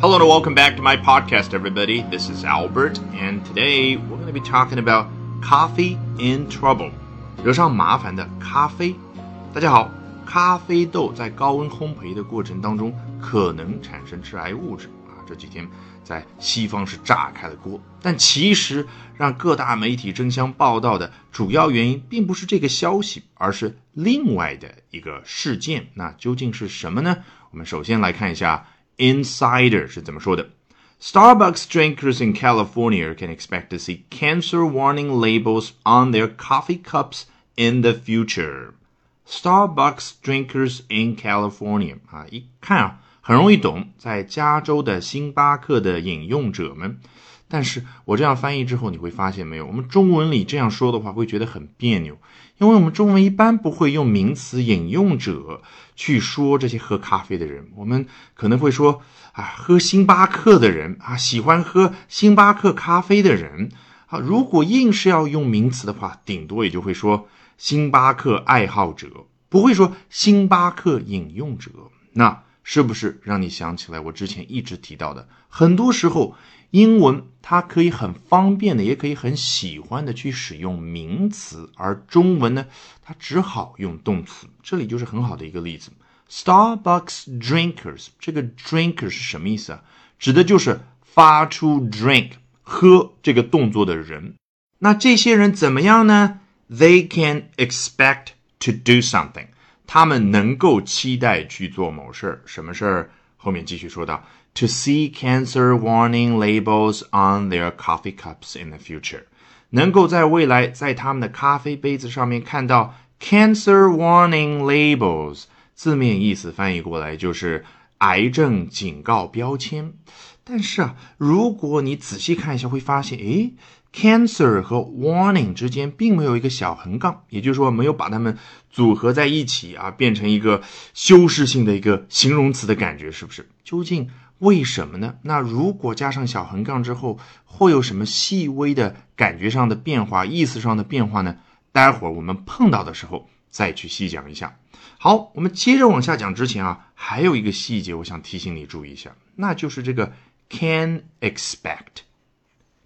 Hello and welcome back to my podcast, everybody. This is Albert, and today we're going to be talking about coffee in trouble. 惹上麻烦的咖啡。大家好，咖啡豆在高温烘焙的过程当中可能产生致癌物质啊，这几天在西方是炸开了锅。但其实让各大媒体争相报道的主要原因，并不是这个消息，而是另外的一个事件。那究竟是什么呢？我们首先来看一下。Insider 是怎么说的？Starbucks drinkers in California can expect to see cancer warning labels on their coffee cups in the future. Starbucks drinkers in California 啊，一看啊，很容易懂，在加州的星巴克的饮用者们。 但是我这样翻译之后，你会发现没有？我们中文里这样说的话，会觉得很别扭，因为我们中文一般不会用名词“饮用者”去说这些喝咖啡的人。我们可能会说啊，喝星巴克的人啊，喜欢喝星巴克咖啡的人啊。如果硬是要用名词的话，顶多也就会说星巴克爱好者，不会说星巴克饮用者。那是不是让你想起来我之前一直提到的，很多时候？英文它可以很方便的，也可以很喜欢的去使用名词，而中文呢，它只好用动词。这里就是很好的一个例子。Starbucks drinkers，这个 drinker 是什么意思啊？指的就是发出 drink 喝这个动作的人。那这些人怎么样呢？They can expect to do something，他们能够期待去做某事儿。什么事儿？后面继续说到。to see cancer warning labels on their coffee cups in the future，能够在未来在他们的咖啡杯子上面看到 cancer warning labels，字面意思翻译过来就是癌症警告标签。但是啊，如果你仔细看一下，会发现，诶 Cancer 和 warning 之间并没有一个小横杠，也就是说没有把它们组合在一起啊，变成一个修饰性的一个形容词的感觉，是不是？究竟为什么呢？那如果加上小横杠之后，会有什么细微的感觉上的变化、意思上的变化呢？待会儿我们碰到的时候再去细讲一下。好，我们接着往下讲之前啊，还有一个细节，我想提醒你注意一下，那就是这个 can expect。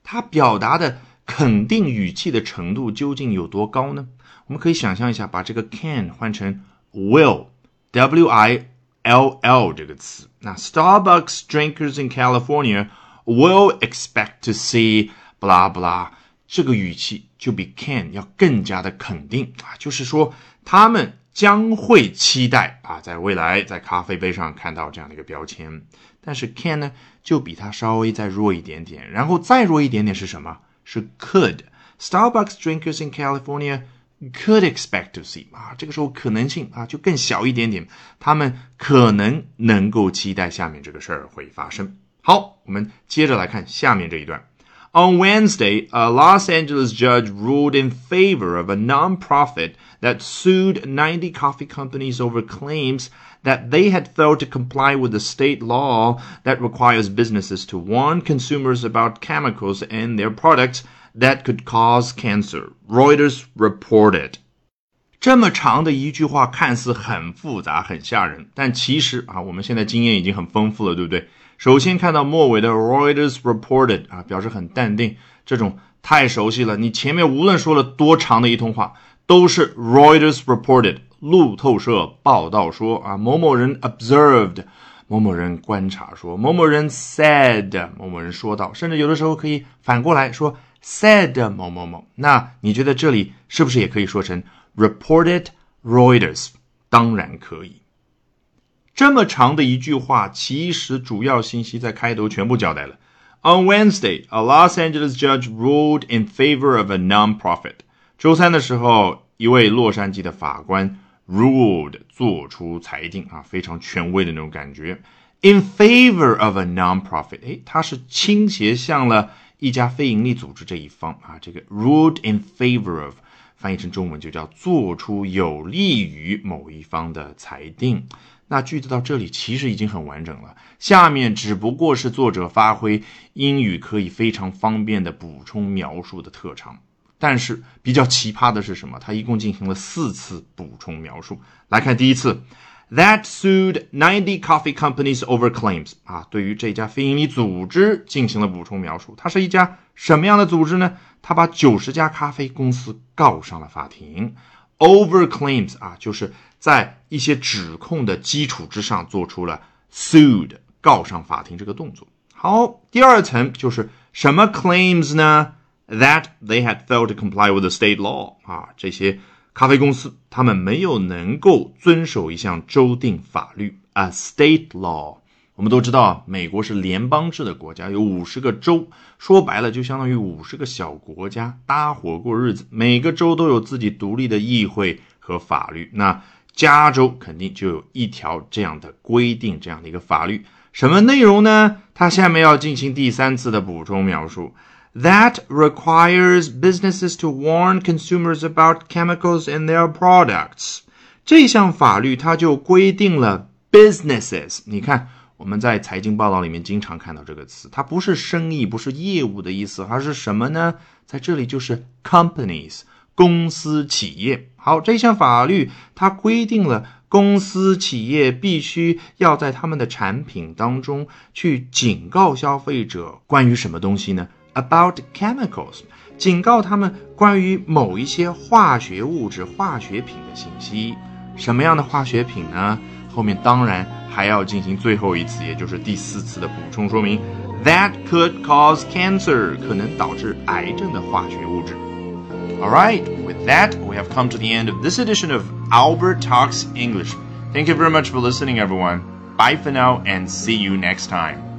它表达的肯定语气的程度究竟有多高呢？我们可以想象一下，把这个 can 换成 will，w i l l 这个词。那 Starbucks drinkers in California will expect to see blah blah，这个语气就比 can 要更加的肯定啊，就是说他们将会期待啊，在未来在咖啡杯上看到这样的一个标签。但是 can 呢，就比它稍微再弱一点点，然后再弱一点点是什么？是 could。Starbucks drinkers in California could expect to see 啊，这个时候可能性啊就更小一点点，他们可能能够期待下面这个事儿会发生。好，我们接着来看下面这一段。On Wednesday, a Los Angeles judge ruled in favor of a nonprofit that sued 90 coffee companies over claims that they had failed to comply with the state law that requires businesses to warn consumers about chemicals in their products that could cause cancer. Reuters reported. 这么长的一句话看似很复杂、很吓人，但其实啊，我们现在经验已经很丰富了，对不对？ 首先看到末尾的 Reuters reported 啊，表示很淡定，这种太熟悉了。你前面无论说了多长的一通话，都是 Reuters reported 路透社报道说啊，某某人 observed 某某人观察说，某某人 said 某某人说到，甚至有的时候可以反过来说 said 某某某。那你觉得这里是不是也可以说成 reported Reuters？当然可以。这么长的一句话，其实主要信息在开头全部交代了。On Wednesday, a Los Angeles judge ruled in favor of a non-profit。周三的时候，一位洛杉矶的法官 ruled 做出裁定啊，非常权威的那种感觉。In favor of a non-profit，哎，它是倾斜向了一家非营利组织这一方啊。这个 ruled in favor of 翻译成中文就叫做出有利于某一方的裁定。那句子到这里其实已经很完整了，下面只不过是作者发挥英语可以非常方便的补充描述的特长。但是比较奇葩的是什么？他一共进行了四次补充描述。来看第一次 that sued ninety coffee companies over claims 啊，对于这家非营利组织进行了补充描述。它是一家什么样的组织呢？它把九十家咖啡公司告上了法庭。Over claims 啊，就是在一些指控的基础之上做出了 sued 告上法庭这个动作。好，第二层就是什么 claims 呢？That they had failed to comply with the state law 啊，这些咖啡公司他们没有能够遵守一项州定法律，a state law。我们都知道，美国是联邦制的国家，有五十个州，说白了就相当于五十个小国家搭伙过日子。每个州都有自己独立的议会和法律。那加州肯定就有一条这样的规定，这样的一个法律。什么内容呢？它下面要进行第三次的补充描述。That requires businesses to warn consumers about chemicals in their products。这项法律它就规定了 businesses。你看，我们在财经报道里面经常看到这个词，它不是生意，不是业务的意思，而是什么呢？在这里就是 companies，公司企业。好，这项法律它规定了。公司企业必须要在他们的产品当中去警告消费者关于什么东西呢？About chemicals，警告他们关于某一些化学物质、化学品的信息。什么样的化学品呢？后面当然还要进行最后一次，也就是第四次的补充说明。That could cause cancer，可能导致癌症的化学物质。All right, with that, we have come to the end of this edition of Albert Talks English. Thank you very much for listening, everyone. Bye for now and see you next time.